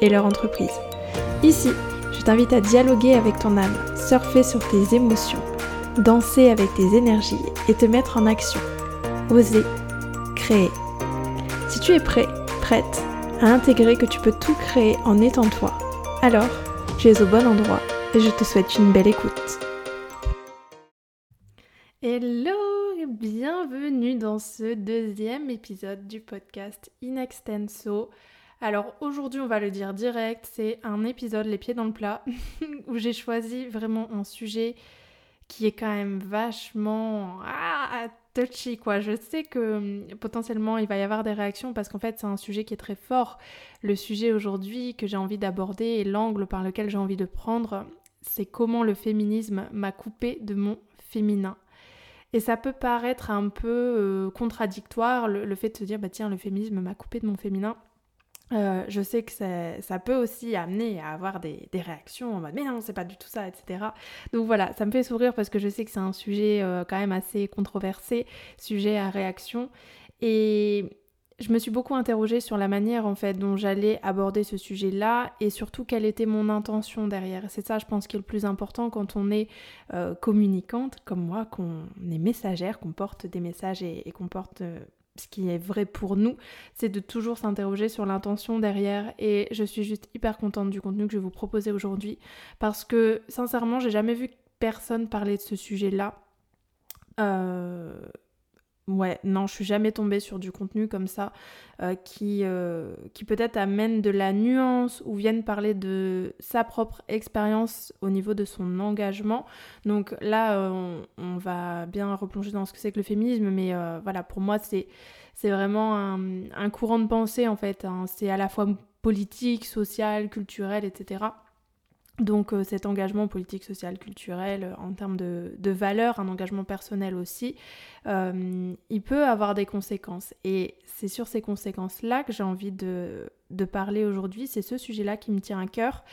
et leur entreprise. Ici, je t'invite à dialoguer avec ton âme, surfer sur tes émotions, danser avec tes énergies et te mettre en action. Oser, créer. Si tu es prêt, prête à intégrer que tu peux tout créer en étant toi, alors tu es au bon endroit et je te souhaite une belle écoute. Hello et bienvenue dans ce deuxième épisode du podcast Inextenso. Alors aujourd'hui on va le dire direct, c'est un épisode les pieds dans le plat où j'ai choisi vraiment un sujet qui est quand même vachement ah, touchy quoi. Je sais que hum, potentiellement il va y avoir des réactions parce qu'en fait c'est un sujet qui est très fort. Le sujet aujourd'hui que j'ai envie d'aborder et l'angle par lequel j'ai envie de prendre, c'est comment le féminisme m'a coupé de mon féminin. Et ça peut paraître un peu euh, contradictoire, le, fait de se dire, bah tiens, le féminisme m'a coupé de mon féminin. Euh, je sais que ça, peut aussi amener à avoir des, réactions en mode mais non c'est pas du tout ça etc. Donc voilà ça me fait sourire parce que je sais que c'est un sujet euh, quand même assez controversé, sujet à réaction et je me suis beaucoup interrogée sur la manière en fait dont j'allais aborder ce sujet-là et surtout quelle était mon intention derrière. C'est ça, je pense, qui est le plus important quand on est euh, communicante comme moi, qu'on est messagère, qu'on porte des messages et, qu'on porte ce qui est vrai pour nous, c'est de toujours s'interroger sur l'intention derrière. Et je suis juste hyper contente du contenu que je vais vous proposer aujourd'hui parce que sincèrement, j'ai jamais vu personne parler de ce sujet-là. Euh, Ouais, non, je suis jamais tombée sur du contenu comme ça euh, qui, euh, qui peut-être amène de la nuance ou vienne parler de sa propre expérience au niveau de son engagement. Donc là, euh, on, va bien replonger dans ce que c'est que le féminisme, mais voilà, pour moi, c'est, c'est vraiment un, courant de pensée en fait. Hein. C'est à la fois politique, social, culturel, etc. Donc euh, cet engagement politique, social, culturel, euh, en termes de, valeurs, un engagement personnel aussi, euh, il peut avoir des conséquences. Et c'est sur ces conséquences-là que j'ai envie de, parler aujourd'hui. C'est ce sujet-là qui me tient à cœur.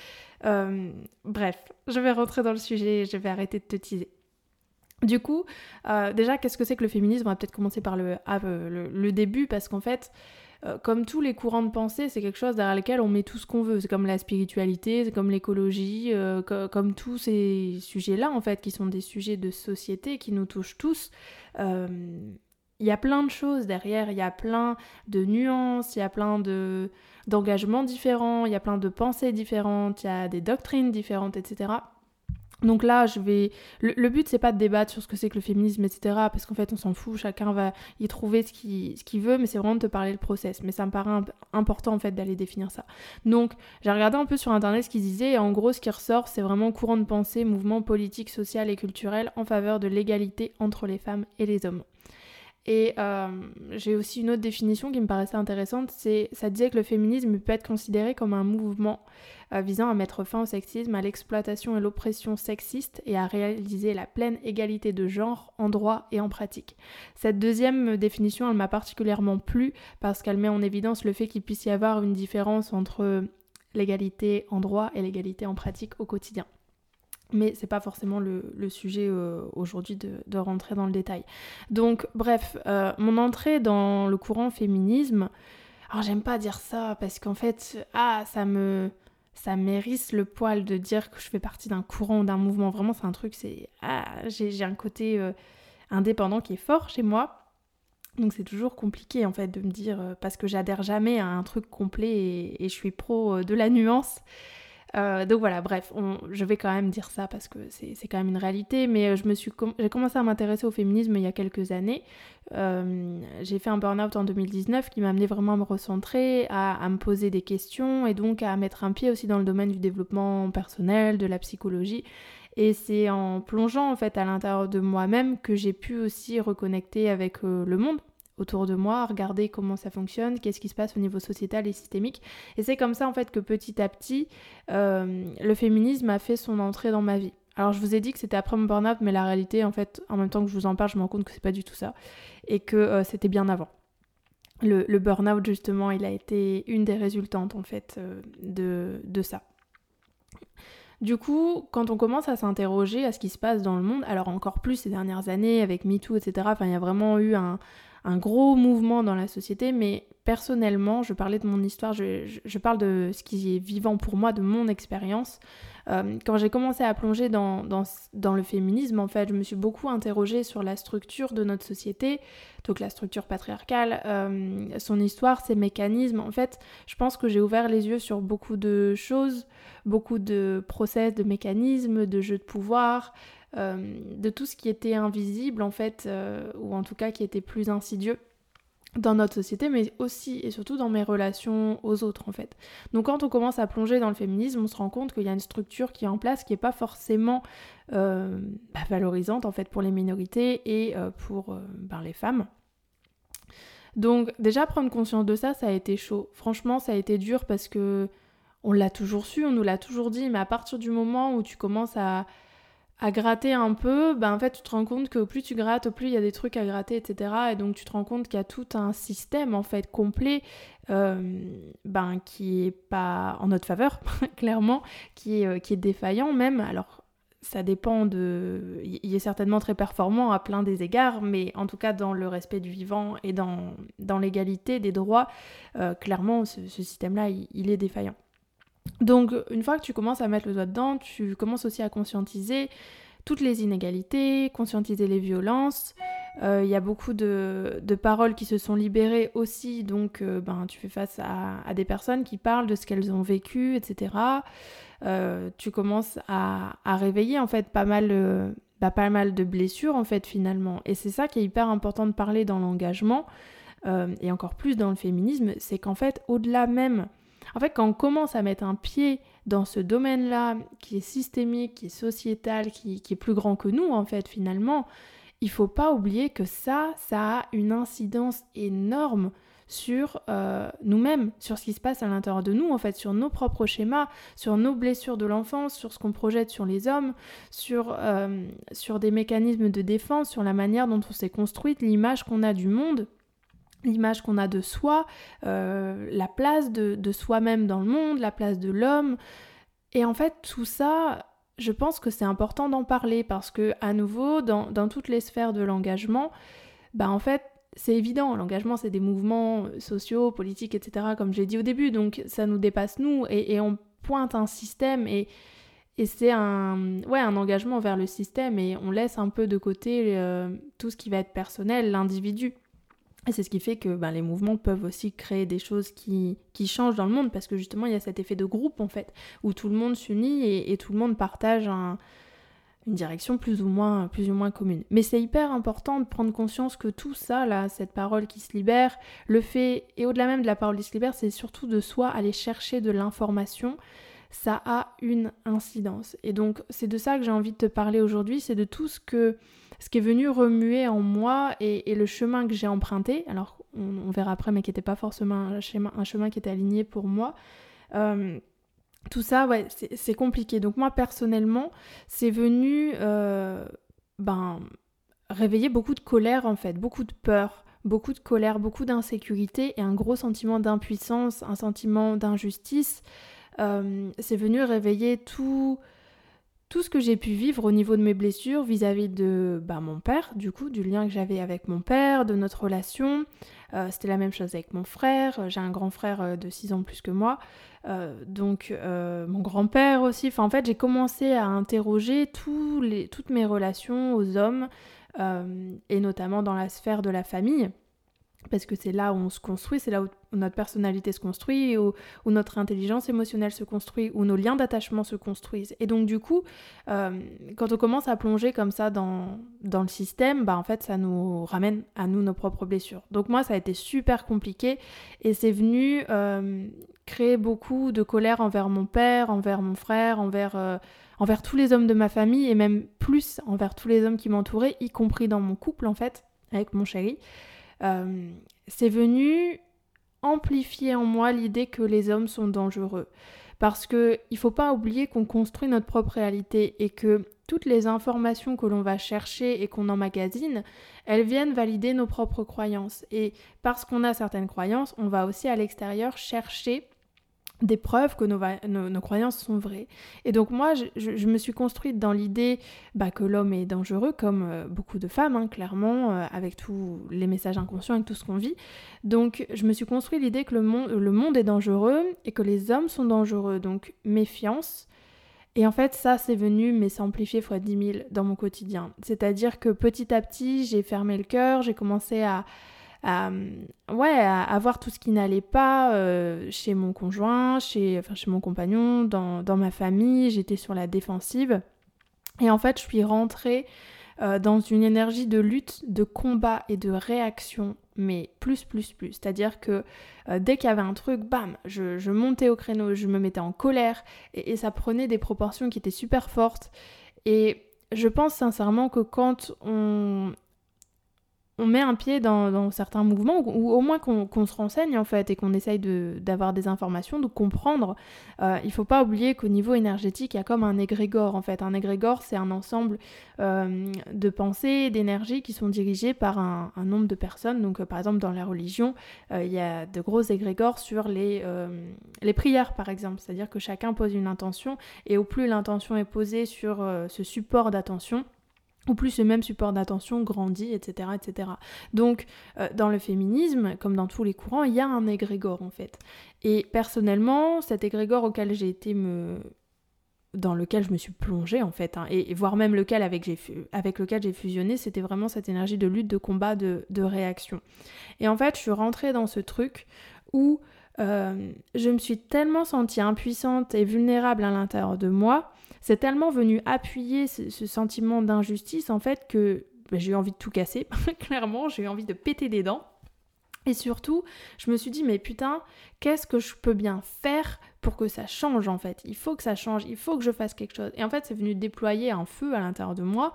bref, je vais rentrer dans le sujet et je vais arrêter de te teaser. Du coup, déjà, qu'est-ce que c'est que le féminisme? On va peut-être commencer par le, ah, le début, parce qu'en fait, euh, comme tous les courants de pensée, c'est quelque chose derrière lequel on met tout ce qu'on veut. C'est comme la spiritualité, c'est comme l'écologie, euh, comme tous ces sujets-là, en fait, qui sont des sujets de société qui nous touchent tous. Euh, il y a plein de choses derrière, il y a plein de nuances, il y a plein de d'engagements différents, il y a plein de pensées différentes, il y a des doctrines différentes, etc. Donc là, je vais. Le, but, c'est pas de débattre sur ce que c'est que le féminisme, etc. Parce qu'en fait, on s'en fout, chacun va y trouver ce qu'il veut, mais c'est vraiment de te parler le process. Mais ça me paraît important, en fait, d'aller définir ça. Donc, j'ai regardé un peu sur internet ce qu'ils disaient, et en gros, ce qui ressort, c'est vraiment courant de pensée, mouvement politique, social et culturel en faveur de l'égalité entre les femmes et les hommes. Et euh, j'ai aussi une autre définition qui me paraissait intéressante, c'est ça disait que le féminisme peut être considéré comme un mouvement euh, visant à mettre fin au sexisme, à l'exploitation et l'oppression sexiste et à réaliser la pleine égalité de genre en droit et en pratique. Cette deuxième définition, elle m'a particulièrement plu parce qu'elle met en évidence le fait qu'il puisse y avoir une différence entre l'égalité en droit et l'égalité en pratique au quotidien mais c'est pas forcément le, sujet euh, aujourd'hui de, rentrer dans le détail. Donc bref, euh, mon entrée dans le courant féminisme, alors j'aime pas dire ça parce qu'en fait, ah ça me ça mérisse le poil de dire que je fais partie d'un courant ou d'un mouvement. Vraiment, c'est un truc, c'est ah j'ai un côté euh, indépendant qui est fort chez moi. Donc c'est toujours compliqué en fait de me dire parce que j'adhère jamais à un truc complet et, et je suis pro de la nuance. Euh, donc voilà, bref, je vais quand même dire ça parce que c'est quand même une réalité, mais euh, j'ai commencé à m'intéresser au féminisme il y a quelques années. Euh, j'ai fait un burn-out en 2019 qui m'a amené vraiment à me recentrer, à, me poser des questions et donc à mettre un pied aussi dans le domaine du développement personnel, de la psychologie. Et c'est en plongeant en fait à l'intérieur de moi-même que j'ai pu aussi reconnecter avec le monde autour de moi, regarder comment ça fonctionne, qu'est-ce qui se passe au niveau sociétal et systémique. Et c'est comme ça en fait que petit à petit, euh, le féminisme a fait son entrée dans ma vie. Alors je vous ai dit que c'était après mon burn-out, mais la réalité, en fait, en même temps que je vous en parle, je me rends compte que c'est pas du tout ça. Et que euh, c'était bien avant. Le, le burn-out, justement, il a été une des résultantes, en fait, euh, de, de ça. Du coup, quand on commence à s'interroger à ce qui se passe dans le monde, alors encore plus ces dernières années avec MeToo, etc., il y a vraiment eu un, un gros mouvement dans la société, mais personnellement, je parlais de mon histoire, je, parle de ce qui est vivant pour moi, de mon expérience. Euh, quand j'ai commencé à plonger dans, le féminisme, en fait, je me suis beaucoup interrogée sur la structure de notre société, donc la structure patriarcale, euh, son histoire, ses mécanismes. En fait, je pense que j'ai ouvert les yeux sur beaucoup de choses, beaucoup de process, de mécanismes, de jeux de pouvoir, de tout ce qui était invisible, en fait, ou en tout cas qui était plus insidieux dans notre société, mais aussi et surtout dans mes relations aux autres en fait. Donc quand on commence à plonger dans le féminisme, on se rend compte qu'il y a une structure qui est en place qui n'est pas forcément euh, bah, valorisante en fait pour les minorités et euh, pour euh, ben, les femmes. Donc déjà prendre conscience de ça, ça a été chaud. Franchement, ça a été dur parce que on l'a toujours su, on nous l'a toujours dit, mais à partir du moment où tu commences à à gratter un peu, ben en fait tu te rends compte que plus tu grattes, plus il y a des trucs à gratter, etc. Et donc tu te rends compte qu'il y a tout un système en fait complet euh, ben, qui est pas en notre faveur, clairement, qui est, euh, qui est défaillant même. Alors ça dépend de... Il est certainement très performant à plein des égards, mais en tout cas dans le respect du vivant et dans, dans l'égalité des droits, euh, clairement ce, système-là, il est défaillant. Donc une fois que tu commences à mettre le doigt dedans, tu commences aussi à conscientiser toutes les inégalités, conscientiser les violences. Euh, il y a beaucoup de, paroles qui se sont libérées aussi, donc euh, ben, tu fais face à, des personnes qui parlent de ce qu'elles ont vécu, etc. Euh, tu commences à, réveiller en fait pas mal, bah, pas mal de blessures en fait finalement. Et c'est ça qui est hyper important de parler dans l'engagement, et encore plus dans le féminisme, c'est qu'en fait au-delà même en fait, quand on commence à mettre un pied dans ce domaine-là, qui est systémique, qui est sociétal, qui, est plus grand que nous, en fait, finalement, il faut pas oublier que ça, ça a une incidence énorme sur euh, nous-mêmes, sur ce qui se passe à l'intérieur de nous, en fait, sur nos propres schémas, sur nos blessures de l'enfance, sur ce qu'on projette sur les hommes, sur, euh, sur des mécanismes de défense, sur la manière dont on s'est construite, l'image qu'on a du monde l'image qu'on a de soi, euh, la place de, soi-même dans le monde, la place de l'homme. Et en fait, tout ça, je pense que c'est important d'en parler parce que, à nouveau, dans, toutes les sphères de l'engagement, bah en fait, c'est évident, l'engagement, c'est des mouvements sociaux, politiques, etc., comme j'ai dit au début, donc ça nous dépasse, nous, et, on pointe un système et, et c'est un, ouais, un engagement vers le système et on laisse un peu de côté euh, tout ce qui va être personnel, l'individu. Et c'est ce qui fait que ben, les mouvements peuvent aussi créer des choses qui, changent dans le monde, parce que justement, il y a cet effet de groupe, en fait, où tout le monde s'unit et, tout le monde partage une direction plus ou, moins, commune. Mais c'est hyper important de prendre conscience que tout ça, là, cette parole qui se libère, le fait, et au-delà même de la parole qui se libère, c'est surtout de soi aller chercher de l'information, ça a une incidence. Et donc, c'est de ça que j'ai envie de te parler aujourd'hui, c'est de tout ce que ce qui est venu remuer en moi et, le chemin que j'ai emprunté, alors on, verra après, mais qui n'était pas forcément un chemin, qui était aligné pour moi. Euh, tout ça, ouais, c'est compliqué. Donc moi, personnellement, c'est venu euh, ben, réveiller beaucoup de colère, en fait, beaucoup de peur, beaucoup de colère, beaucoup d'insécurité et un gros sentiment d'impuissance, un sentiment d'injustice. Euh, c'est venu réveiller tout tout ce que j'ai pu vivre au niveau de mes blessures vis-à-vis de bah, mon père, du coup, du lien que j'avais avec mon père, de notre relation. Euh, c'était la même chose avec mon frère. J'ai un grand frère euh, de 6 ans plus que moi. Euh, donc mon grand-père aussi. En fait, j'ai commencé à interroger toutes mes relations aux hommes, et notamment dans la sphère de la famille parce que c'est là où on se construit, c'est là où notre personnalité se construit, où, notre intelligence émotionnelle se construit, où nos liens d'attachement se construisent. Et donc du coup, euh, quand on commence à plonger comme ça dans, le système, bah en fait ça nous ramène à nous nos propres blessures. Donc moi ça a été super compliqué et c'est venu euh, créer beaucoup de colère envers mon père, envers mon frère. Euh, envers tous les hommes de ma famille et même plus envers tous les hommes qui m'entouraient, y compris dans mon couple en fait, avec mon chéri. Euh, c'est venu amplifier en moi l'idée que les hommes sont dangereux. Parce que il faut pas oublier qu'on construit notre propre réalité et que toutes les informations que l'on va chercher et qu'on emmagasine, elles viennent valider nos propres croyances. Et parce qu'on a certaines croyances, on va aussi à l'extérieur chercher des preuves que nos, croyances sont vraies. Et donc moi, je, me suis construite dans l'idée bah, que l'homme est dangereux, comme euh, beaucoup de femmes, hein, clairement, euh, avec tous les messages inconscients, avec tout ce qu'on vit. Donc je me suis construite l'idée que le monde, le monde est dangereux et que les hommes sont dangereux. Donc méfiance. Et en fait, ça, c'est venu, mais s'amplifier fois 10 000 dans mon quotidien. C'est-à-dire que petit à petit, j'ai fermé le cœur, j'ai commencé à à, ouais, à, voir tout ce qui n'allait pas euh, chez mon conjoint, chez, enfin, chez mon compagnon, dans, dans ma famille. J'étais sur la défensive. Et en fait, je suis rentrée euh, dans une énergie de lutte, de combat et de réaction, mais plus, plus, plus. C'est-à-dire que euh, dès qu'il y avait un truc, bam, je, je, montais au créneau, je me mettais en colère et, et ça prenait des proportions qui étaient super fortes. Et je pense sincèrement que quand on on met un pied dans, certains mouvements, ou, au moins qu'on se renseigne en fait, et qu'on essaye d'avoir des informations, de comprendre. Euh, il ne faut pas oublier qu'au niveau énergétique, il y a comme un égrégore en fait. Un égrégore, c'est un ensemble euh, de pensées, d'énergie qui sont dirigées par un, nombre de personnes. Donc euh, par exemple dans la religion, il y a de gros égrégores sur les, les prières par exemple. C'est-à-dire que chacun pose une intention, et au plus l'intention est posée sur ce support d'attention, ou plus ce même support d'attention grandit, etc. etc. Donc, euh, dans le féminisme, comme dans tous les courants, il y a un égrégore en fait. Et personnellement, cet égrégore auquel j'ai été me dans lequel je me suis plongée en fait, hein, et, voire même lequel avec, avec lequel j'ai fusionné, c'était vraiment cette énergie de lutte, de combat, de, de, réaction. Et en fait, je suis rentrée dans ce truc où euh, je me suis tellement sentie impuissante et vulnérable à l'intérieur de moi c'est tellement venu appuyer ce, sentiment d'injustice en fait que bah, j'ai eu envie de tout casser, clairement, j'ai eu envie de péter des dents. Et surtout, je me suis dit, mais putain, qu'est-ce que je peux bien faire pour que ça change en fait? Il faut que ça change, il faut que je fasse quelque chose. Et en fait, c'est venu déployer un feu à l'intérieur de moi.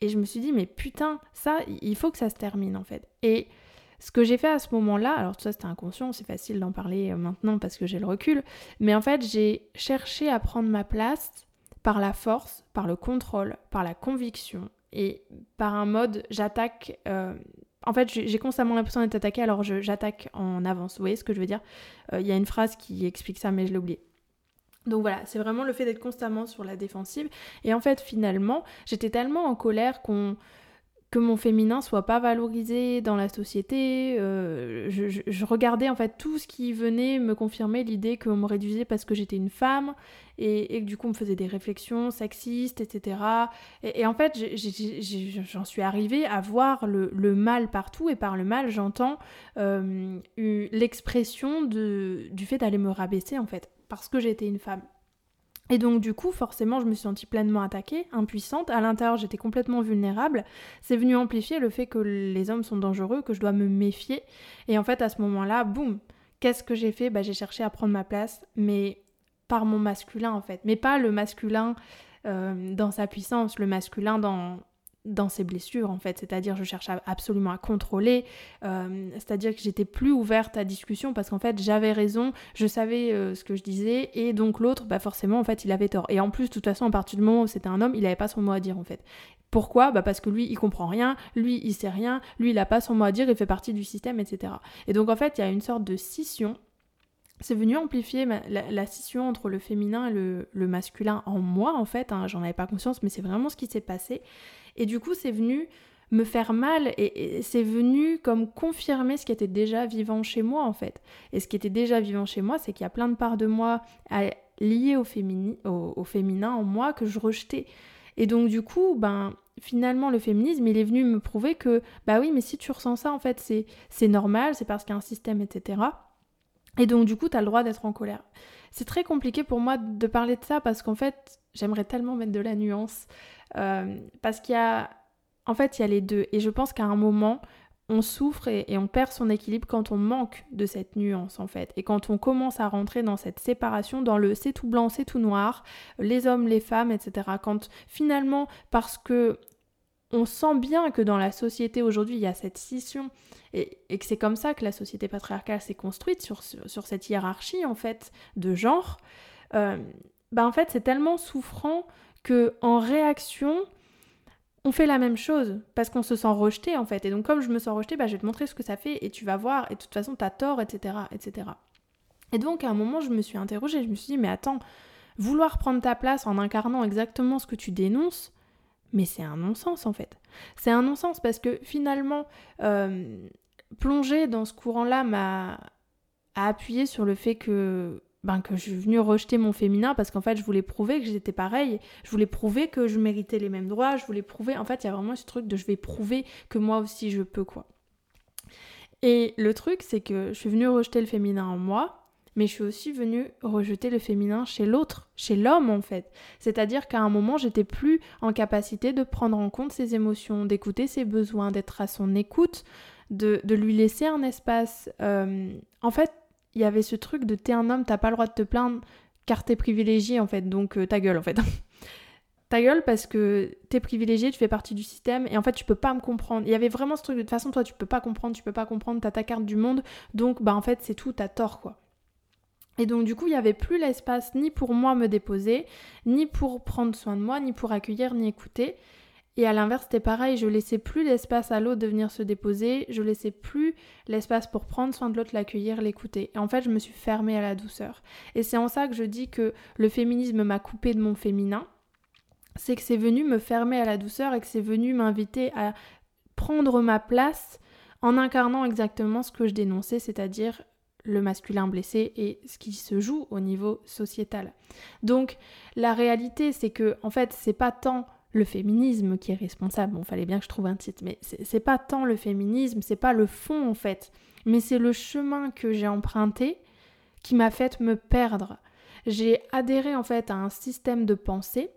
Et je me suis dit, mais putain, ça, il faut que ça se termine en fait. Et ce que j'ai fait à ce moment-là, alors tout ça c'était inconscient, c'est facile d'en parler euh, maintenant parce que j'ai le recul, mais en fait j'ai cherché à prendre ma place par la force, par le contrôle, par la conviction et par un mode j'attaque. Euh, en fait, j'ai constamment l'impression d'être attaqué, alors j'attaque en avance. Vous voyez ce que je veux dire? Euh, Il y a une phrase qui explique ça, mais je l'ai oublié. Donc voilà, c'est vraiment le fait d'être constamment sur la défensive. Et en fait, finalement, j'étais tellement en colère qu'on que mon féminin soit pas valorisé dans la société. Euh, je, regardais en fait tout ce qui venait me confirmer l'idée qu'on me réduisait parce que j'étais une femme et, que du coup on me faisait des réflexions sexistes, etc. Et, en fait, j'en suis arrivée à voir le, mal partout et par le mal, j'entends euh, l'expression du fait d'aller me rabaisser en fait parce que j'étais une femme. Et donc du coup, forcément, je me suis sentie pleinement attaquée, impuissante. À l'intérieur, j'étais complètement vulnérable. C'est venu amplifier le fait que les hommes sont dangereux, que je dois me méfier. Et en fait, à ce moment-là, boum, qu'est-ce que j'ai fait? Bah, J'ai cherché à prendre ma place, mais par mon masculin en fait. Mais pas le masculin euh, dans sa puissance, le masculin dans dans ses blessures en fait, c'est-à-dire je cherche absolument à contrôler, euh, c'est-à-dire que j'étais plus ouverte à discussion parce qu'en fait j'avais raison, je savais euh, ce que je disais et donc l'autre bah forcément en fait il avait tort. Et en plus de toute façon à partir du moment où c'était un homme il n'avait pas son mot à dire en fait. Pourquoi? Bah Parce que lui il comprend rien, lui il sait rien, lui il n'a pas son mot à dire, il fait partie du système etc. Et donc en fait il y a une sorte de scission. C'est venu amplifier la, scission entre le féminin et le, masculin en moi en fait, hein, j'en avais pas conscience mais c'est vraiment ce qui s'est passé et du coup, c'est venu me faire mal et, c'est venu comme confirmer ce qui était déjà vivant chez moi en fait. Et ce qui était déjà vivant chez moi, c'est qu'il y a plein de parts de moi liées au, au, féminin en moi que je rejetais. Et donc du coup, ben finalement le féminisme, il est venu me prouver que bah oui, mais si tu ressens ça en fait, c'est c'est normal, c'est parce qu'il y a un système, etc. Et donc du coup, tu as le droit d'être en colère. C'est très compliqué pour moi de parler de ça parce qu'en fait, j'aimerais tellement mettre de la nuance. Euh, parce qu'il y a, en fait, il y a les deux. Et je pense qu'à un moment, on souffre et, on perd son équilibre quand on manque de cette nuance en fait. Et quand on commence à rentrer dans cette séparation, dans le c'est tout blanc, c'est tout noir, les hommes, les femmes, etc. Quand finalement, parce que on sent bien que dans la société aujourd'hui, il y a cette scission et, que c'est comme ça que la société patriarcale s'est construite sur, sur, cette hiérarchie en fait de genre. Euh, bah en fait, c'est tellement souffrant que en réaction, on fait la même chose parce qu'on se sent rejeté en fait. Et donc comme je me sens rejeté, bah, je vais te montrer ce que ça fait et tu vas voir et de toute façon t'as tort, etc., etc. Et donc à un moment je me suis interrogée, je me suis dit mais attends, vouloir prendre ta place en incarnant exactement ce que tu dénonces, mais c'est un non-sens en fait. C'est un non-sens parce que finalement euh, plonger dans ce courant-là m'a appuyé sur le fait que ben, que je suis venue rejeter mon féminin parce qu'en fait, je voulais prouver que j'étais pareil. Je voulais prouver que je méritais les mêmes droits. Je voulais prouver. En fait, il y a vraiment ce truc de je vais prouver que moi aussi je peux, quoi. Et le truc, c'est que je suis venue rejeter le féminin en moi, mais je suis aussi venue rejeter le féminin chez l'autre, chez l'homme en fait. C'est-à-dire qu'à un moment, j'étais plus en capacité de prendre en compte ses émotions, d'écouter ses besoins, d'être à son écoute, de, lui laisser un espace. Euh, en fait, il y avait ce truc de t'es un homme, t'as pas le droit de te plaindre car t'es privilégié en fait, donc euh, ta gueule en fait. ta gueule parce que t'es privilégié, tu fais partie du système et en fait tu peux pas me comprendre. Il y avait vraiment ce truc de toute façon toi tu peux pas comprendre, tu peux pas comprendre, t'as ta carte du monde, donc bah en fait c'est tout, t'as tort quoi. Et donc du coup il y avait plus l'espace ni pour moi me déposer, ni pour prendre soin de moi, ni pour accueillir, ni écouter. Et à l'inverse, c'était pareil, je laissais plus l'espace à l'autre de venir se déposer, je laissais plus l'espace pour prendre soin de l'autre, l'accueillir, l'écouter. Et en fait, je me suis fermée à la douceur. Et c'est en ça que je dis que le féminisme m'a coupé de mon féminin. C'est que c'est venu me fermer à la douceur et que c'est venu m'inviter à prendre ma place en incarnant exactement ce que je dénonçais, c'est-à-dire le masculin blessé et ce qui se joue au niveau sociétal. Donc la réalité c'est que en fait c'est pas tant le féminisme qui est responsable. Bon, fallait bien que je trouve un titre, mais c'est pas tant le féminisme, c'est pas le fond en fait, mais c'est le chemin que j'ai emprunté qui m'a fait me perdre. J'ai adhéré en fait à un système de pensée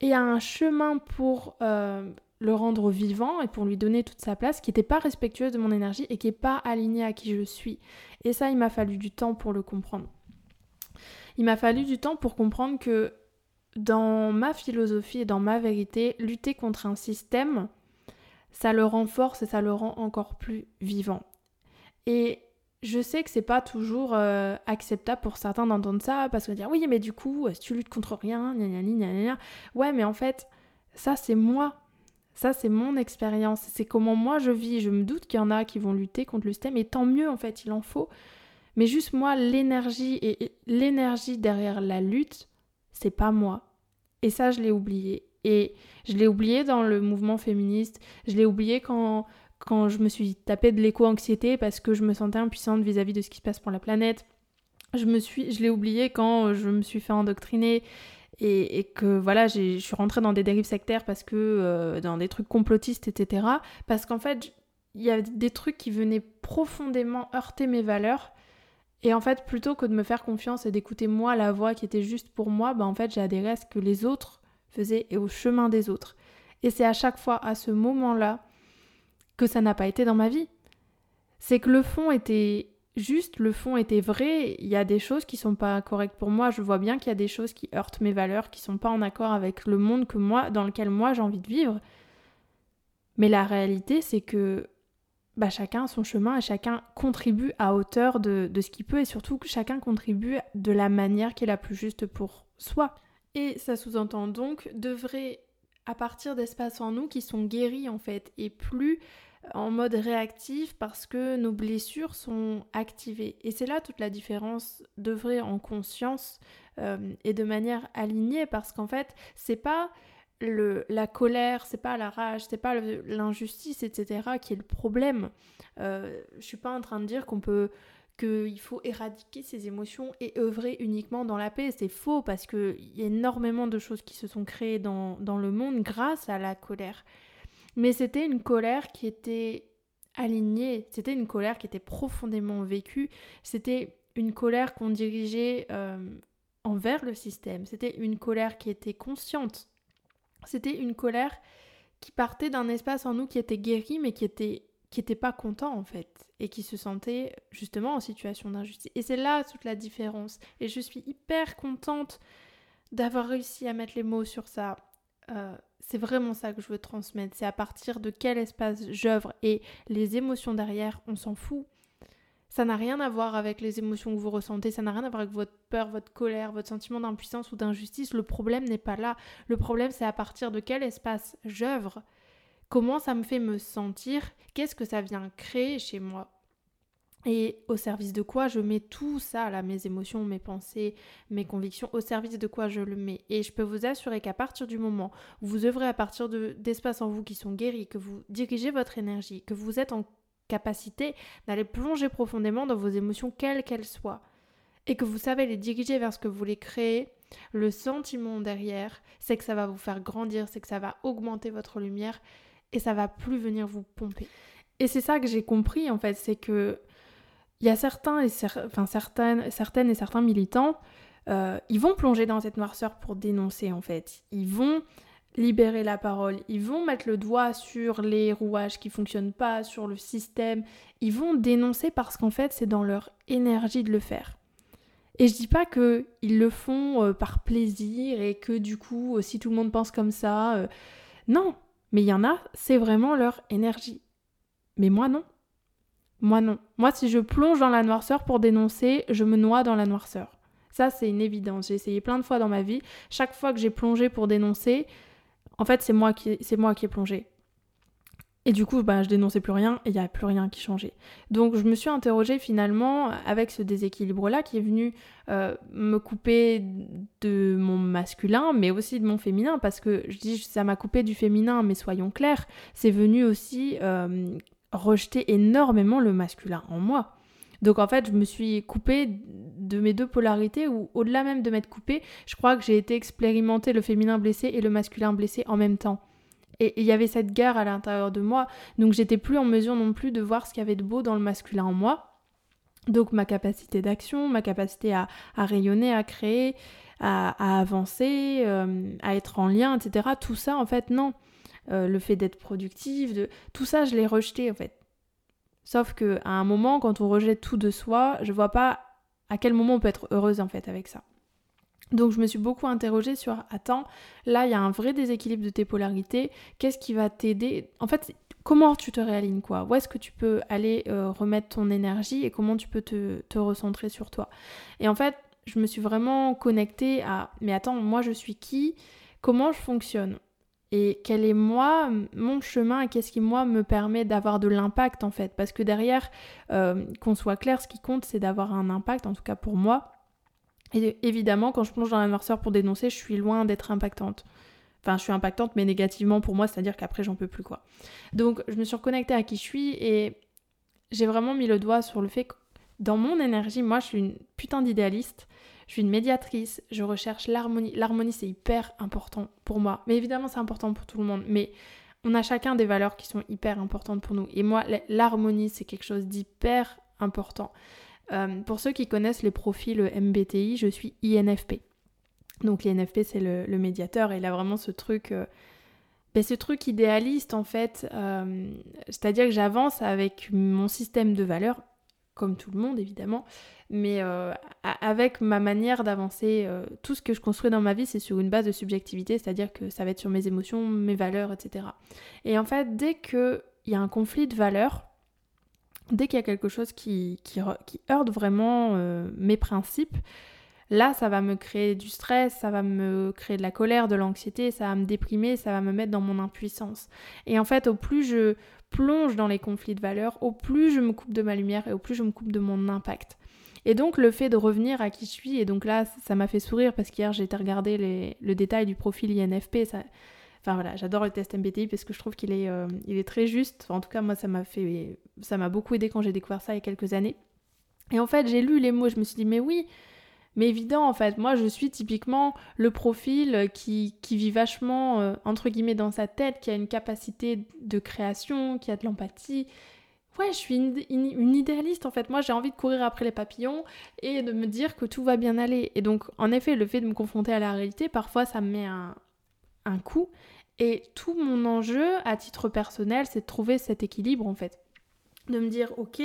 et à un chemin pour euh, le rendre vivant et pour lui donner toute sa place qui n'était pas respectueuse de mon énergie et qui n'est pas aligné à qui je suis. Et ça, il m'a fallu du temps pour le comprendre. Il m'a fallu du temps pour comprendre que dans ma philosophie et dans ma vérité, lutter contre un système, ça le renforce et ça le rend encore plus vivant. Et je sais que c'est pas toujours euh, acceptable pour certains d'entendre ça parce qu'on dire oui mais du coup si tu luttes contre rien gna gna gna gna ouais mais en fait ça c'est moi. Ça c'est mon expérience. C'est comment moi je vis. Je me doute qu'il y en a qui vont lutter contre le système et tant mieux en fait il en faut. Mais juste moi l'énergie et l'énergie derrière la lutte c'est pas moi. Et ça, je l'ai oublié. Et je l'ai oublié dans le mouvement féministe. Je l'ai oublié quand, quand je me suis tapé de l'éco-anxiété parce que je me sentais impuissante vis-à-vis de ce qui se passe pour la planète. Je, me suis, je l'ai oublié quand je me suis fait endoctriner et, et que voilà, je suis rentrée dans des dérives sectaires parce que euh, dans des trucs complotistes, etc. Parce qu'en fait, il y a des trucs qui venaient profondément heurter mes valeurs et en fait, plutôt que de me faire confiance et d'écouter moi la voix qui était juste pour moi, bah en fait, j'ai adhéré à ce que les autres faisaient et au chemin des autres. Et c'est à chaque fois, à ce moment-là, que ça n'a pas été dans ma vie. C'est que le fond était juste, le fond était vrai. Il y a des choses qui sont pas correctes pour moi. Je vois bien qu'il y a des choses qui heurtent mes valeurs, qui sont pas en accord avec le monde que moi, dans lequel moi j'ai envie de vivre. Mais la réalité, c'est que bah, chacun son chemin et chacun contribue à hauteur de, ce qu'il peut et surtout que chacun contribue de la manière qui est la plus juste pour soi. Et ça sous-entend donc devrait à partir d'espaces en nous qui sont guéris en fait et plus en mode réactif parce que nos blessures sont activées. Et c'est là toute la différence d'œuvrer en conscience euh, et de manière alignée parce qu'en fait, c'est pas la colère, c'est pas la rage, c'est pas l'injustice, etc. qui est le problème. Euh, je suis pas en train de dire qu'on peut qu'il faut éradiquer ces émotions et œuvrer uniquement dans la paix. C'est faux parce qu'il y a énormément de choses qui se sont créées dans, dans le monde grâce à la colère. Mais c'était une colère qui était alignée, c'était une colère qui était profondément vécue, c'était une colère qu'on dirigeait euh, envers le système, c'était une colère qui était consciente c'était une colère qui partait d'un espace en nous qui était guéri, mais qui était qui était pas content en fait et qui se sentait justement en situation d'injustice. Et c'est là toute la différence. Et je suis hyper contente d'avoir réussi à mettre les mots sur ça. Euh, c'est vraiment ça que je veux transmettre. C'est à partir de quel espace j'œuvre et les émotions derrière, on s'en fout. Ça n'a rien à voir avec les émotions que vous ressentez, ça n'a rien à voir avec votre peur, votre colère, votre sentiment d'impuissance ou d'injustice. Le problème n'est pas là. Le problème, c'est à partir de quel espace j'œuvre, comment ça me fait me sentir, qu'est-ce que ça vient créer chez moi. Et au service de quoi je mets tout ça, là, mes émotions, mes pensées, mes convictions, au service de quoi je le mets. Et je peux vous assurer qu'à partir du moment où vous œuvrez à partir d'espaces en vous qui sont guéris, que vous dirigez votre énergie, que vous êtes en capacité d'aller plonger profondément dans vos émotions, quelles qu'elles soient, et que vous savez les diriger vers ce que vous voulez créer, le sentiment derrière, c'est que ça va vous faire grandir, c'est que ça va augmenter votre lumière et ça va plus venir vous pomper. Et c'est ça que j'ai compris en fait, c'est que il y a certains et enfin certaines, certaines et certains militants, euh, ils vont plonger dans cette noirceur pour dénoncer en fait. Ils vont libérer la parole, ils vont mettre le doigt sur les rouages qui fonctionnent pas, sur le système, ils vont dénoncer parce qu'en fait c'est dans leur énergie de le faire. Et je dis pas que ils le font euh, par plaisir et que du coup euh, si tout le monde pense comme ça, euh, non, mais il y en a, c'est vraiment leur énergie. Mais moi non. Moi non. Moi si je plonge dans la noirceur pour dénoncer, je me noie dans la noirceur. Ça c'est une évidence. J'ai essayé plein de fois dans ma vie. Chaque fois que j'ai plongé pour dénoncer, en fait, c'est moi qui, c'est moi qui ai plongé. Et du coup, bah, je dénonçais plus rien et il n'y a plus rien qui changeait. Donc je me suis interrogée finalement avec ce déséquilibre-là qui est venu euh, me couper de mon masculin, mais aussi de mon féminin, parce que je dis ça m'a coupé du féminin, mais soyons clairs, c'est venu aussi euh, rejeter énormément le masculin en moi. Donc en fait, je me suis coupée de mes deux polarités, ou au-delà même de m'être coupée, je crois que j'ai été expérimenter le féminin blessé et le masculin blessé en même temps. Et il y avait cette guerre à l'intérieur de moi, donc j'étais plus en mesure non plus de voir ce qu'il y avait de beau dans le masculin en moi. Donc ma capacité d'action, ma capacité à, rayonner, à créer, à, avancer, euh, à être en lien, etc. Tout ça, en fait, non. Euh, le fait d'être productive, tout ça, je l'ai rejeté, en fait. Sauf que à un moment, quand on rejette tout de soi, je vois pas à quel moment on peut être heureuse en fait avec ça. Donc je me suis beaucoup interrogée sur attends, là il y a un vrai déséquilibre de tes polarités, qu'est-ce qui va t'aider? En fait, comment tu te réalignes quoi? Où est-ce que tu peux aller euh, remettre ton énergie et comment tu peux te, te recentrer sur toi? Et en fait, je me suis vraiment connectée à mais attends, moi je suis qui? Comment je fonctionne? Et quel est moi, mon chemin et qu'est-ce qui moi me permet d'avoir de l'impact en fait. Parce que derrière, euh, qu'on soit clair, ce qui compte c'est d'avoir un impact, en tout cas pour moi. Et évidemment, quand je plonge dans la noirceur pour dénoncer, je suis loin d'être impactante. Enfin, je suis impactante, mais négativement pour moi, c'est-à-dire qu'après, j'en peux plus, quoi. Donc, je me suis reconnectée à qui je suis et j'ai vraiment mis le doigt sur le fait que dans mon énergie, moi, je suis une putain d'idéaliste. Je suis une médiatrice, je recherche l'harmonie. L'harmonie, c'est hyper important pour moi. Mais évidemment, c'est important pour tout le monde. Mais on a chacun des valeurs qui sont hyper importantes pour nous. Et moi, l'harmonie, c'est quelque chose d'hyper important. Euh, pour ceux qui connaissent les profils MBTI, je suis INFP. Donc l'INFP, c'est le, médiateur. Et il a vraiment ce truc... Euh, ben, ce truc idéaliste en fait, euh, c'est-à-dire que j'avance avec mon système de valeurs, comme tout le monde évidemment, mais euh, avec ma manière d'avancer, euh, tout ce que je construis dans ma vie, c'est sur une base de subjectivité, c'est-à-dire que ça va être sur mes émotions, mes valeurs, etc. Et en fait, dès qu'il y a un conflit de valeurs, dès qu'il y a quelque chose qui, heurte vraiment euh, mes principes, là, ça va me créer du stress, ça va me créer de la colère, de l'anxiété, ça va me déprimer, ça va me mettre dans mon impuissance. Et en fait, au plus je plonge dans les conflits de valeurs, au plus je me coupe de ma lumière et au plus je me coupe de mon impact. Et donc le fait de revenir à qui je suis, et donc là ça m'a fait sourire parce qu'hier j'ai été regarder le détail du profil INFP, ça... enfin voilà, j'adore le test MBTI parce que je trouve qu'il est, euh, est très juste, en tout cas moi ça m'a fait, ça m'a beaucoup aidé quand j'ai découvert ça il y a quelques années. Et en fait j'ai lu les mots, je me suis dit mais oui, mais évident en fait, moi je suis typiquement le profil qui, qui vit vachement euh, entre guillemets dans sa tête, qui a une capacité de création, qui a de l'empathie, ouais, je suis une, idéaliste en fait. Moi, j'ai envie de courir après les papillons et de me dire que tout va bien aller. Et donc, en effet, le fait de me confronter à la réalité, parfois, ça me met un, un coup. Et tout mon enjeu, à titre personnel, c'est de trouver cet équilibre en fait. De me dire, ok,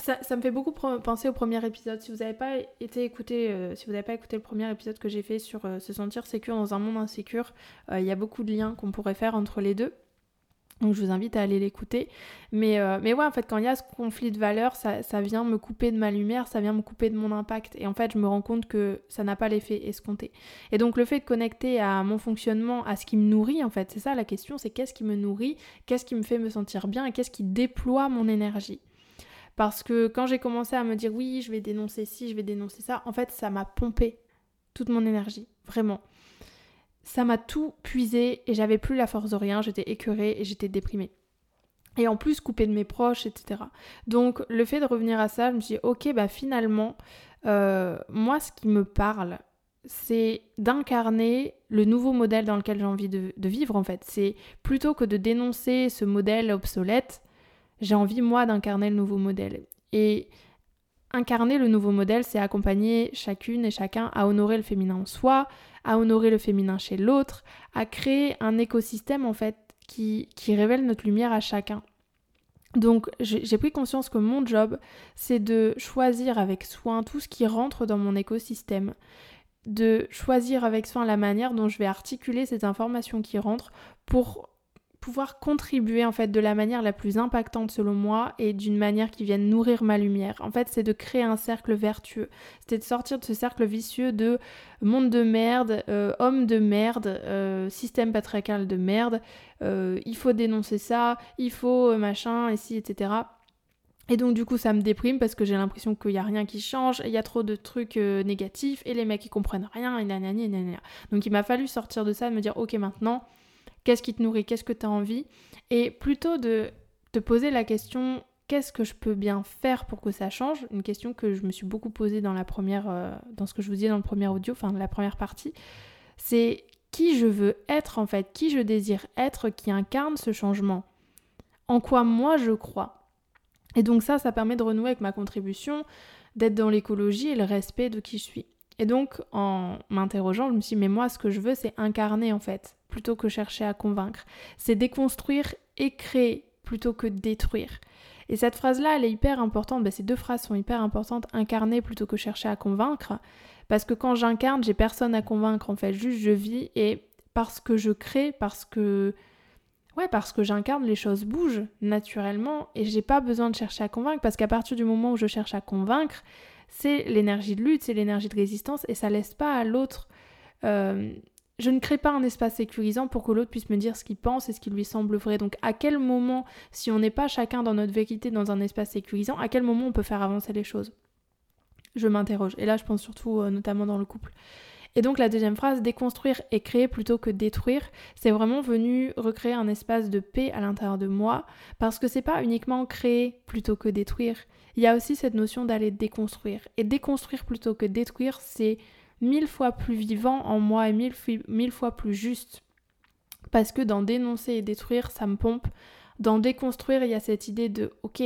ça, me fait beaucoup penser au premier épisode. Si vous n'avez pas été écouté, euh, si vous n'avez pas écouté le premier épisode que j'ai fait sur euh, se sentir sécure dans un monde insécure, euh, il y a beaucoup de liens qu'on pourrait faire entre les deux. Donc je vous invite à aller l'écouter. Mais, mais ouais, en fait, quand il y a ce conflit de valeurs, ça, ça, vient me couper de ma lumière, ça vient me couper de mon impact. Et en fait, je me rends compte que ça n'a pas l'effet escompté. Et donc le fait de connecter à mon fonctionnement, à ce qui me nourrit, en fait, c'est ça la question, c'est qu'est-ce qui me nourrit, qu'est-ce qui me fait me sentir bien et qu'est-ce qui déploie mon énergie. Parce que quand j'ai commencé à me dire oui, je vais dénoncer ci, je vais dénoncer ça, en fait, ça m'a pompé toute mon énergie, vraiment. Ça m'a tout puisé et j'avais plus la force de rien, j'étais écœurée et j'étais déprimée. Et en plus coupée de mes proches, etc. Donc le fait de revenir à ça, je me suis dit, ok, bah finalement, euh, moi ce qui me parle, c'est d'incarner le nouveau modèle dans lequel j'ai envie de, de, vivre en fait. C'est plutôt que de dénoncer ce modèle obsolète, j'ai envie, moi, d'incarner le nouveau modèle. Et incarner le nouveau modèle, c'est accompagner chacune et chacun à honorer le féminin en soi, à honorer le féminin chez l'autre, à créer un écosystème, en fait, qui, qui révèle notre lumière à chacun. Donc j'ai pris conscience que mon job, c'est de choisir avec soin tout ce qui rentre dans mon écosystème, de choisir avec soin la manière dont je vais articuler ces informations qui rentrent pour pouvoir contribuer en fait de la manière la plus impactante selon moi et d'une manière qui vienne nourrir ma lumière. En fait, c'est de créer un cercle vertueux. C'était de sortir de ce cercle vicieux de monde de merde, euh, homme de merde, euh, système patriarcal de merde. Euh, il faut dénoncer ça, il faut machin, ici, etc. Et donc du coup ça me déprime parce que j'ai l'impression qu'il n'y a rien qui change, il y a trop de trucs négatifs et les mecs ils comprennent rien et nanani et. Donc il m'a fallu sortir de ça et me dire ok maintenant qu'est-ce qui te nourrit, qu'est-ce que tu as envie, et plutôt de te poser la question qu'est-ce que je peux bien faire pour que ça change? Une question que je me suis beaucoup posée dans la première, euh, dans ce que je vous disais dans le premier audio, enfin la première partie, c'est qui je veux être en fait, qui je désire être, qui incarne ce changement, en quoi moi je crois? Et donc ça, ça permet de renouer avec ma contribution, d'être dans l'écologie et le respect de qui je suis. Et donc, en m'interrogeant, je me suis dit, mais moi, ce que je veux, c'est incarner en fait plutôt que chercher à convaincre. C'est déconstruire et créer plutôt que détruire. Et cette phrase-là, elle est hyper importante. Ben, ces deux phrases sont hyper importantes. Incarner plutôt que chercher à convaincre. Parce que quand j'incarne, j'ai personne à convaincre en fait. Juste je vis et parce que je crée, parce que. Ouais, parce que j'incarne, les choses bougent naturellement et j'ai pas besoin de chercher à convaincre parce qu'à partir du moment où je cherche à convaincre, c'est l'énergie de lutte, c'est l'énergie de résistance et ça laisse pas à l'autre euh, je ne crée pas un espace sécurisant pour que l'autre puisse me dire ce qu'il pense et ce qui lui semble vrai. Donc à quel moment, si on n'est pas chacun dans notre vérité dans un espace sécurisant, à quel moment on peut faire avancer les choses? Je m'interroge. Et là, je pense surtout euh, notamment dans le couple. Et donc la deuxième phrase, déconstruire et créer plutôt que détruire, c'est vraiment venu recréer un espace de paix à l'intérieur de moi, parce que c'est pas uniquement créer plutôt que détruire. Il y a aussi cette notion d'aller déconstruire. Et déconstruire plutôt que détruire, c'est mille fois plus vivant en moi et mille, fois plus juste. Parce que dans dénoncer et détruire, ça me pompe. Dans déconstruire, il y a cette idée de ok,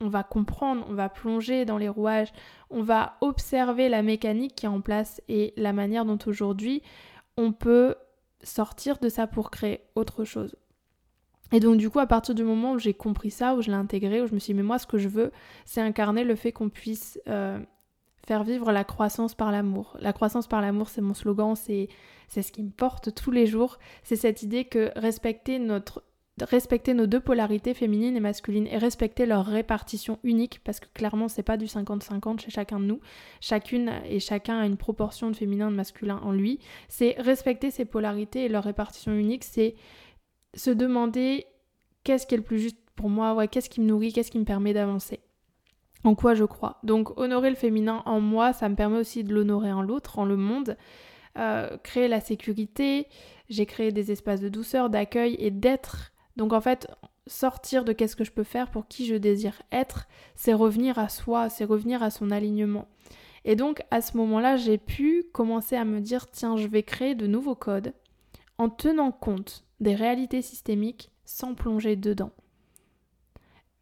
on va comprendre, on va plonger dans les rouages, on va observer la mécanique qui est en place et la manière dont aujourd'hui on peut sortir de ça pour créer autre chose. Et donc du coup, à partir du moment où j'ai compris ça, où je l'ai intégré, où je me suis dit, mais moi, ce que je veux, c'est incarner le fait qu'on puisse euh, faire vivre la croissance par l'amour. La croissance par l'amour, c'est mon slogan, c'est ce qui me porte tous les jours. C'est cette idée que respecter notre respecter nos deux polarités féminines et masculines et respecter leur répartition unique parce que clairement c'est pas du 50-50 chez chacun de nous chacune et chacun a une proportion de féminin et de masculin en lui c'est respecter ces polarités et leur répartition unique c'est se demander qu'est-ce qui est le plus juste pour moi ouais qu'est-ce qui me nourrit qu'est-ce qui me permet d'avancer en quoi je crois. Donc honorer le féminin en moi, ça me permet aussi de l'honorer en l'autre, en le monde. Euh, créer la sécurité, j'ai créé des espaces de douceur, d'accueil et d'être. Donc en fait, sortir de qu'est-ce que je peux faire pour qui je désire être, c'est revenir à soi, c'est revenir à son alignement. Et donc à ce moment-là, j'ai pu commencer à me dire, tiens, je vais créer de nouveaux codes en tenant compte des réalités systémiques sans plonger dedans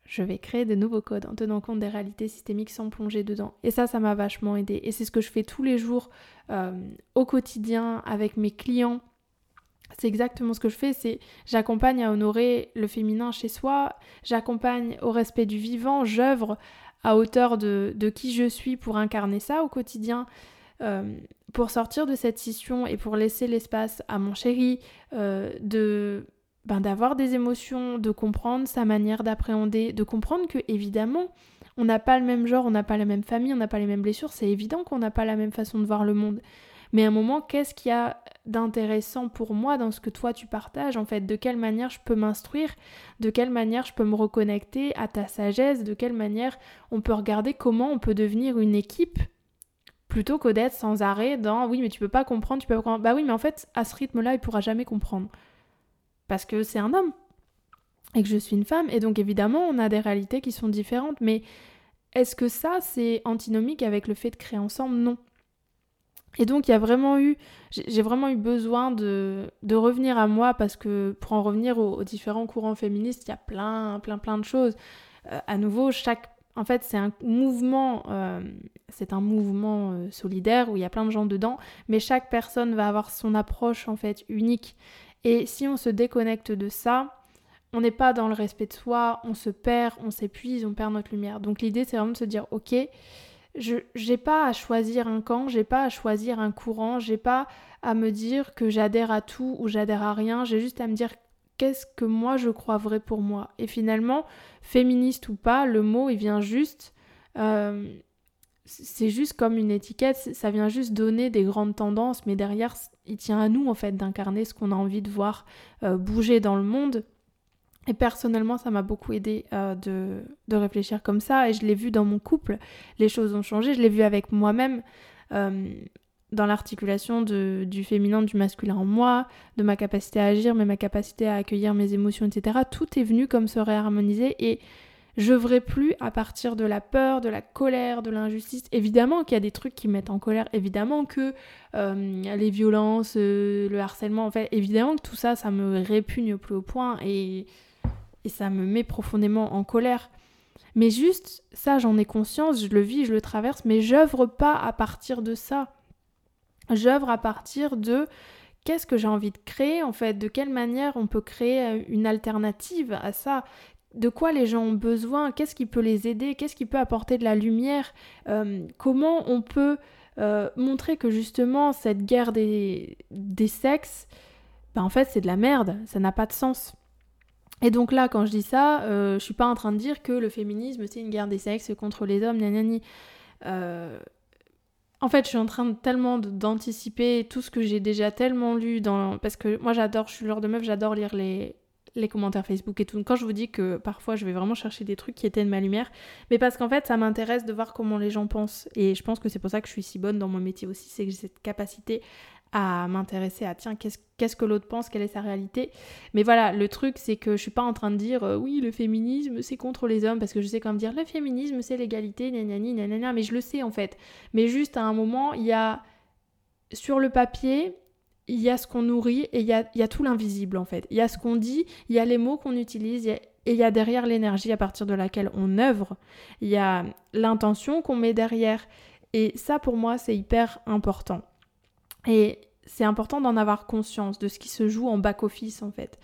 je vais créer de nouveaux codes en tenant compte des réalités systémiques sans plonger dedans. Et ça, ça m'a vachement aidé. Et c'est ce que je fais tous les jours euh, au quotidien avec mes clients. C'est exactement ce que je fais, c'est j'accompagne à honorer le féminin chez soi, j'accompagne au respect du vivant, j'œuvre à hauteur de, de, qui je suis pour incarner ça au quotidien, euh, pour sortir de cette scission et pour laisser l'espace à mon chéri euh, de ben, d'avoir des émotions, de comprendre sa manière d'appréhender, de comprendre que évidemment on n'a pas le même genre, on n'a pas la même famille, on n'a pas les mêmes blessures, c'est évident qu'on n'a pas la même façon de voir le monde. Mais à un moment, qu'est-ce qu'il y a d'intéressant pour moi dans ce que toi tu partages en fait? De quelle manière je peux m'instruire? De quelle manière je peux me reconnecter à ta sagesse? De quelle manière on peut regarder comment on peut devenir une équipe plutôt que d'être sans arrêt dans oui mais tu peux pas comprendre, tu peux pas comprendre. Bah oui mais en fait à ce rythme-là il pourra jamais comprendre. Parce que c'est un homme et que je suis une femme et donc évidemment on a des réalités qui sont différentes mais est-ce que ça c'est antinomique avec le fait de créer ensemble? Non. Et donc il y a vraiment eu, j'ai vraiment eu besoin de, de, revenir à moi parce que pour en revenir aux, différents courants féministes, il y a plein, plein, plein de choses. Euh, à nouveau, chaque, en fait, c'est un mouvement, euh, c'est un mouvement euh, solidaire où il y a plein de gens dedans, mais chaque personne va avoir son approche en fait unique. Et si on se déconnecte de ça, on n'est pas dans le respect de soi, on se perd, on s'épuise, on perd notre lumière. Donc l'idée c'est vraiment de se dire ok je j'ai pas à choisir un camp, j'ai pas à choisir un courant, j'ai pas à me dire que j'adhère à tout ou j'adhère à rien, j'ai juste à me dire qu'est-ce que moi je crois vrai pour moi? Et finalement, féministe ou pas, le mot il vient juste, euh, c'est juste comme une étiquette, ça vient juste donner des grandes tendances, mais derrière il tient à nous en fait d'incarner ce qu'on a envie de voir euh, bouger dans le monde. Et personnellement, ça m'a beaucoup aidé euh, de, de, réfléchir comme ça. Et je l'ai vu dans mon couple. Les choses ont changé. Je l'ai vu avec moi-même. Euh, dans l'articulation du féminin, du masculin en moi, de ma capacité à agir, mais ma capacité à accueillir mes émotions, etc. Tout est venu comme se réharmoniser et je plus à partir de la peur, de la colère, de l'injustice. Évidemment qu'il y a des trucs qui me mettent en colère, évidemment que euh, les violences, le harcèlement, en fait, évidemment que tout ça, ça me répugne au plus haut point et et ça me met profondément en colère. Mais juste, ça j'en ai conscience, je le vis, je le traverse, mais j'œuvre pas à partir de ça. J'œuvre à partir de qu'est-ce que j'ai envie de créer en fait, de quelle manière on peut créer euh, une alternative à ça, de quoi les gens ont besoin, qu'est-ce qui peut les aider, qu'est-ce qui peut apporter de la lumière, euh, comment on peut euh, montrer que justement cette guerre des, des sexes, ben en fait c'est de la merde, ça n'a pas de sens. Et donc là, quand je dis ça, euh, je suis pas en train de dire que le féminisme c'est une guerre des sexes contre les hommes, nanani. Euh, en fait, je suis en train de, tellement d'anticiper tout ce que j'ai déjà tellement lu dans parce que moi j'adore, je suis le de meuf, j'adore lire les les commentaires Facebook et tout. quand je vous dis que parfois je vais vraiment chercher des trucs qui de ma lumière, mais parce qu'en fait ça m'intéresse de voir comment les gens pensent. Et je pense que c'est pour ça que je suis si bonne dans mon métier aussi, c'est que j'ai cette capacité à m'intéresser à tiens qu'est-ce que l'autre pense, quelle est sa réalité. Mais voilà, le truc c'est que je suis pas en train de dire euh, oui le féminisme c'est contre les hommes parce que je sais comme dire le féminisme c'est l'égalité, nanani, nanana, mais je le sais en fait. Mais juste à un moment il y a sur le papier il y a ce qu'on nourrit et il y a, tout l'invisible en fait. Il y a ce qu'on dit, il y a les mots qu'on utilise et il y a derrière l'énergie à partir de laquelle on œuvre. Il y a l'intention qu'on met derrière. Et ça pour moi c'est hyper important. Et c'est important d'en avoir conscience de ce qui se joue en back-office en fait.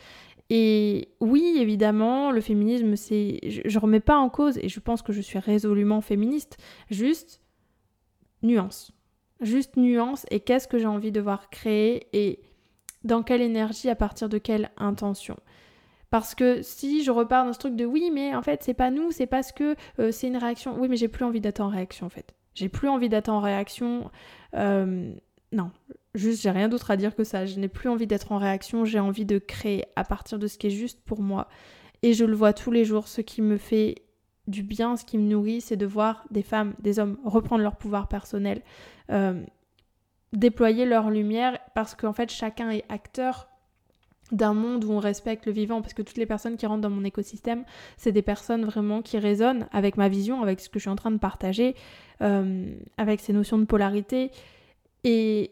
Et oui, évidemment, le féminisme, c'est. Je, je remets pas en cause, et je pense que je suis résolument féministe, juste nuance. Juste nuance, et qu'est-ce que j'ai envie de voir créer, et dans quelle énergie, à partir de quelle intention. Parce que si je repars dans ce truc de oui, mais en fait, c'est pas nous, c'est parce que euh, c'est une réaction. Oui, mais j'ai plus envie d'être en réaction, en fait. J'ai plus envie d'être en réaction. Euh, non, juste j'ai rien d'autre à dire que ça. Je n'ai plus envie d'être en réaction, j'ai envie de créer à partir de ce qui est juste pour moi. Et je le vois tous les jours, ce qui me fait du bien, ce qui me nourrit, c'est de voir des femmes, des hommes reprendre leur pouvoir personnel, euh, déployer leur lumière, parce qu'en fait chacun est acteur d'un monde où on respecte le vivant, parce que toutes les personnes qui rentrent dans mon écosystème, c'est des personnes vraiment qui résonnent avec ma vision, avec ce que je suis en train de partager, euh, avec ces notions de polarité. Et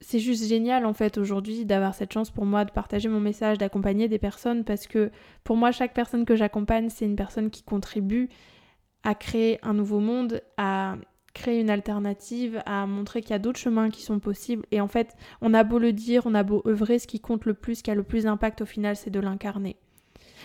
c'est juste génial en fait aujourd'hui d'avoir cette chance pour moi de partager mon message, d'accompagner des personnes parce que pour moi chaque personne que j'accompagne c'est une personne qui contribue à créer un nouveau monde, à créer une alternative, à montrer qu'il y a d'autres chemins qui sont possibles et en fait on a beau le dire, on a beau œuvrer, ce qui compte le plus, ce qui a le plus d'impact au final c'est de l'incarner.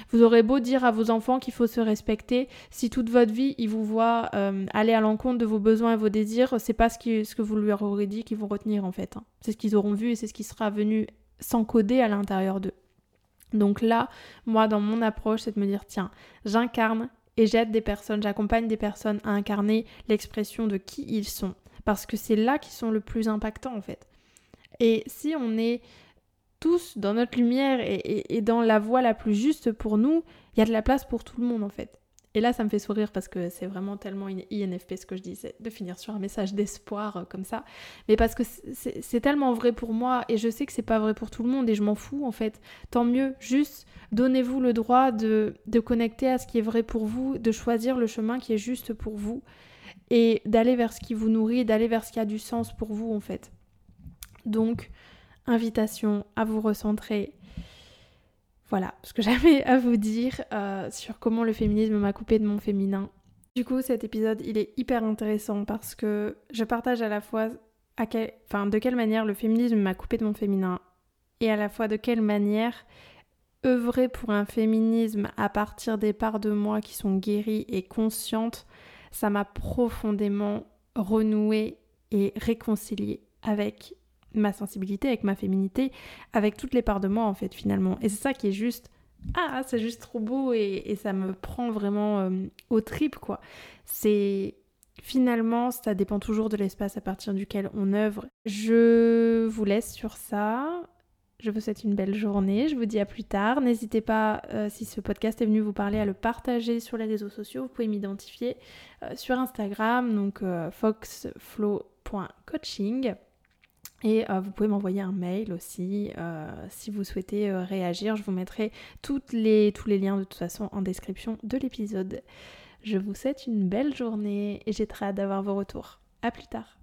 Vous aurez beau dire à vos enfants qu'il faut se respecter, si toute votre vie ils vous voient euh, aller à l'encontre de vos besoins et vos désirs, c'est pas ce, que vous leur aurez dit qu'ils vont retenir en fait. Hein. C'est ce qu'ils auront vu et c'est ce qui sera venu s'encoder à l'intérieur d'eux. Donc là, moi dans mon approche, c'est de me dire tiens, j'incarne et j'aide des personnes, j'accompagne des personnes à incarner l'expression de qui ils sont. Parce que c'est là qu'ils sont le plus impactants en fait. Et si on est tous dans notre lumière et, dans la voie la plus juste pour nous, il y a de la place pour tout le monde en fait. Et là, ça me fait sourire parce que c'est vraiment tellement INFP ce que je dis, c'est de finir sur un message d'espoir euh, comme ça. Mais parce que c'est tellement vrai pour moi et je sais que c'est pas vrai pour tout le monde et je m'en fous en fait. Tant mieux, juste donnez-vous le droit de, de connecter à ce qui est vrai pour vous, de choisir le chemin qui est juste pour vous et d'aller vers ce qui vous nourrit, d'aller vers ce qui a du sens pour vous en fait. Donc, invitation à vous recentrer. Voilà ce que j'avais à vous dire euh, sur comment le féminisme m'a coupé de mon féminin. Du coup, cet épisode, il est hyper intéressant parce que je partage à la fois enfin, de quelle manière le féminisme m'a coupé de mon féminin et à la fois de quelle manière œuvrer pour un féminisme à partir des parts de moi qui sont guéries et conscientes, ça m'a profondément renoué et réconcilié avec ma sensibilité, avec ma féminité, avec toutes les parts de moi en fait finalement. Et c'est ça qui est juste ah c'est juste trop beau et, ça me prend vraiment euh, au trip quoi. C'est finalement ça dépend toujours de l'espace à partir duquel on œuvre. Je vous laisse sur ça. Je vous souhaite une belle journée. Je vous dis à plus tard. N'hésitez pas, euh, si ce podcast est venu vous parler, à le partager sur les réseaux sociaux. Vous pouvez m'identifier euh, sur Instagram, donc foxflow.coaching. Et euh, vous pouvez m'envoyer un mail aussi euh, si vous souhaitez euh, réagir. Je vous mettrai toutes les, tous les liens de toute façon en description de l'épisode. Je vous souhaite une belle journée et j'ai très hâte d'avoir vos retours. A plus tard